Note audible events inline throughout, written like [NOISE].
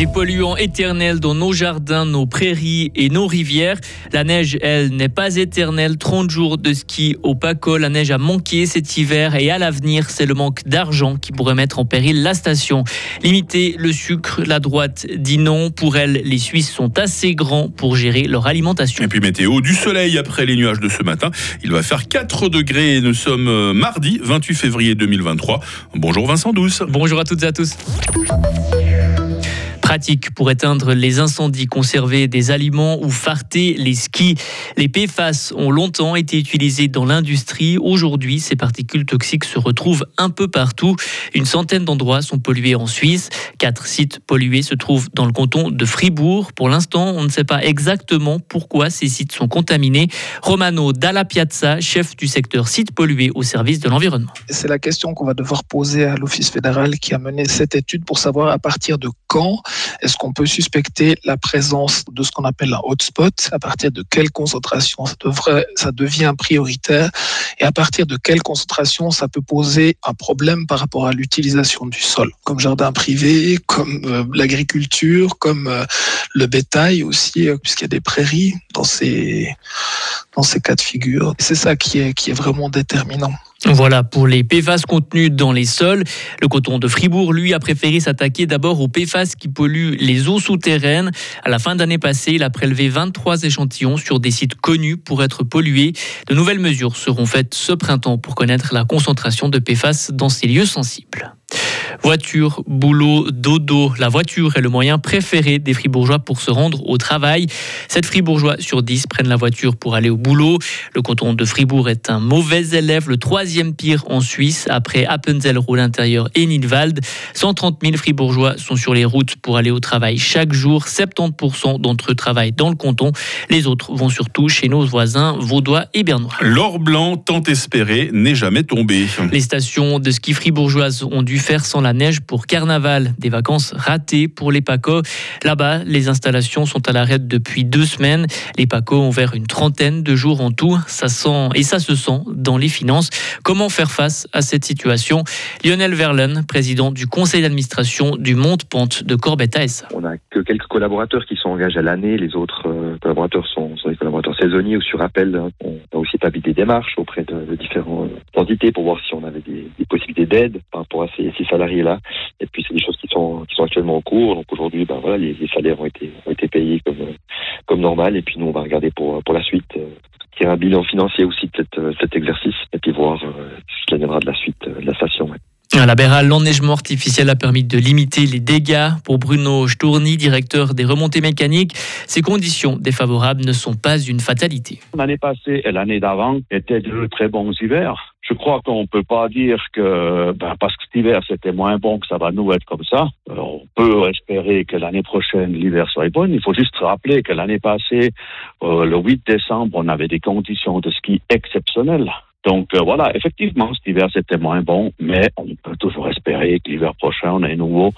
Des polluants éternels dans nos jardins, nos prairies et nos rivières. La neige, elle, n'est pas éternelle. 30 jours de ski au Paco. La neige a manqué cet hiver et à l'avenir, c'est le manque d'argent qui pourrait mettre en péril la station. Limiter le sucre, la droite dit non. Pour elle, les Suisses sont assez grands pour gérer leur alimentation. Et puis météo, du soleil après les nuages de ce matin. Il va faire 4 degrés et nous sommes euh, mardi 28 février 2023. Bonjour Vincent Douce. Bonjour à toutes et à tous pour éteindre les incendies, conserver des aliments ou farter les skis. Les PFAS ont longtemps été utilisés dans l'industrie. Aujourd'hui, ces particules toxiques se retrouvent un peu partout. Une centaine d'endroits sont pollués en Suisse. Quatre sites pollués se trouvent dans le canton de Fribourg. Pour l'instant, on ne sait pas exactement pourquoi ces sites sont contaminés. Romano Dalla Piazza, chef du secteur sites pollués au service de l'environnement. C'est la question qu'on va devoir poser à l'Office fédéral qui a mené cette étude pour savoir à partir de quand est-ce qu'on peut suspecter la présence de ce qu'on appelle un hotspot? À partir de quelle concentration ça, devrait, ça devient prioritaire? Et à partir de quelle concentration ça peut poser un problème par rapport à l'utilisation du sol? Comme jardin privé, comme euh, l'agriculture, comme euh, le bétail aussi, euh, puisqu'il y a des prairies dans ces, dans ces cas de figure. C'est ça qui est, qui est vraiment déterminant. Voilà pour les PFAS contenus dans les sols. Le coton de Fribourg, lui, a préféré s'attaquer d'abord aux PFAS qui polluent les eaux souterraines. À la fin d'année passée, il a prélevé 23 échantillons sur des sites connus pour être pollués. De nouvelles mesures seront faites ce printemps pour connaître la concentration de PFAS dans ces lieux sensibles. Voiture, boulot, dodo. La voiture est le moyen préféré des fribourgeois pour se rendre au travail. 7 fribourgeois sur 10 prennent la voiture pour aller au boulot. Le canton de Fribourg est un mauvais élève, le troisième pire en Suisse, après Appenzell, Roule intérieur et Nidwald. 130 000 fribourgeois sont sur les routes pour aller au travail chaque jour. 70% d'entre eux travaillent dans le canton. Les autres vont surtout chez nos voisins vaudois et bernois. L'or blanc tant espéré n'est jamais tombé. Les stations de ski fribourgeoises ont dû faire sans la neige pour carnaval. Des vacances ratées pour les PACO. Là-bas, les installations sont à l'arrêt depuis deux semaines. Les PACO ont ouvert une trentaine de jours en tout. Ça sent, et ça se sent dans les finances. Comment faire face à cette situation? Lionel Verlen, président du conseil d'administration du Monte Pente de Corbetta On n'a que quelques collaborateurs qui sont engagés à l'année. Les autres euh, collaborateurs sont, des collaborateurs saisonniers ou sur appel. On a aussi établi des démarches auprès de, différentes entités pour voir si on avait des, possibilités d'aide par rapport à ces salariés là Et puis c'est des choses qui sont qui sont actuellement en cours. Donc aujourd'hui, ben voilà, les, salaires ont été ont été payés comme comme normal. Et puis nous, on va regarder pour pour la suite. Euh, y a un bilan financier aussi de cette, cet exercice et puis voir euh, ce qui viendra de la suite euh, de la station. À la l'enneigement artificiel a permis de limiter les dégâts. Pour Bruno Stourny, directeur des remontées mécaniques, ces conditions défavorables ne sont pas une fatalité. L'année passée et l'année d'avant étaient de très bons hivers. Je crois qu'on ne peut pas dire que ben, parce que cet hiver c'était moins bon que ça va nous être comme ça. Euh, on peut espérer que l'année prochaine l'hiver soit bon. Il faut juste rappeler que l'année passée, euh, le 8 décembre, on avait des conditions de ski exceptionnelles. Donc euh, voilà, effectivement, cet hiver c'était moins bon, mais on peut toujours espérer que l'hiver prochain on ait nouveau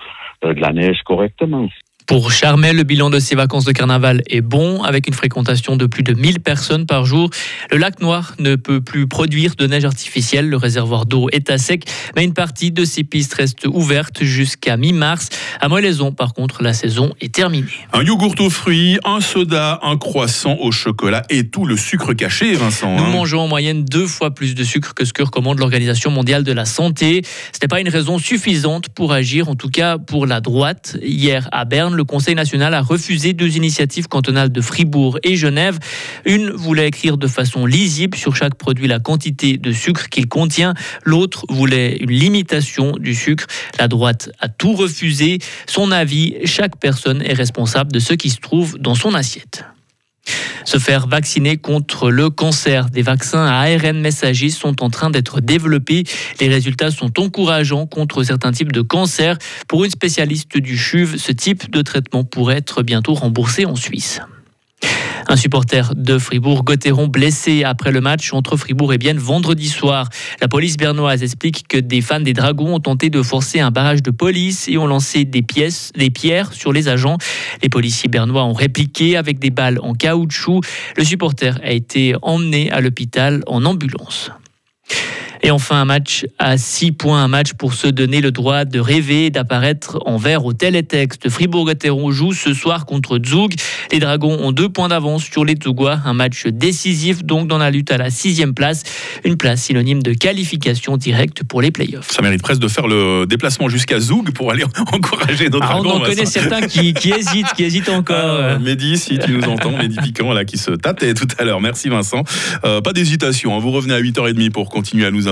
euh, de la neige correctement. Pour Charmel, le bilan de ses vacances de carnaval est bon, avec une fréquentation de plus de 1000 personnes par jour. Le lac Noir ne peut plus produire de neige artificielle, le réservoir d'eau est à sec, mais une partie de ses pistes reste ouverte jusqu'à mi-mars. À Moëlaison, par contre, la saison est terminée. Un yogourt aux fruits, un soda, un croissant au chocolat et tout le sucre caché, Vincent. Nous hein. mangeons en moyenne deux fois plus de sucre que ce que recommande l'Organisation mondiale de la santé. Ce n'est pas une raison suffisante pour agir, en tout cas pour la droite. Hier à Berne, le Conseil national a refusé deux initiatives cantonales de Fribourg et Genève. Une voulait écrire de façon lisible sur chaque produit la quantité de sucre qu'il contient. L'autre voulait une limitation du sucre. La droite a tout refusé. Son avis, chaque personne est responsable de ce qui se trouve dans son assiette. Se faire vacciner contre le cancer. Des vaccins à ARN messager sont en train d'être développés. Les résultats sont encourageants contre certains types de cancers. Pour une spécialiste du CHUV, ce type de traitement pourrait être bientôt remboursé en Suisse. Un supporter de Fribourg-Gotteron blessé après le match entre Fribourg et Bienne vendredi soir. La police bernoise explique que des fans des Dragons ont tenté de forcer un barrage de police et ont lancé des pièces, des pierres sur les agents. Les policiers bernois ont répliqué avec des balles en caoutchouc. Le supporter a été emmené à l'hôpital en ambulance. Et enfin, un match à 6 points, un match pour se donner le droit de rêver, d'apparaître en vert au télétexte. Fribourg-Gotteron joue ce soir contre Zug. Les Dragons ont deux points d'avance sur les Tougois. Un match décisif donc dans la lutte à la sixième place. Une place synonyme de qualification directe pour les playoffs. Ça mérite presque de faire le déplacement jusqu'à Zoug pour aller [LAUGHS] encourager nos ah, Dragons. On en connaît certains qui, [LAUGHS] hésitent, qui hésitent encore. Ah, Mehdi, si tu nous entends, Mehdi Piquant là qui se tâtait tout à l'heure. Merci Vincent. Euh, pas d'hésitation, hein. vous revenez à 8h30 pour continuer à nous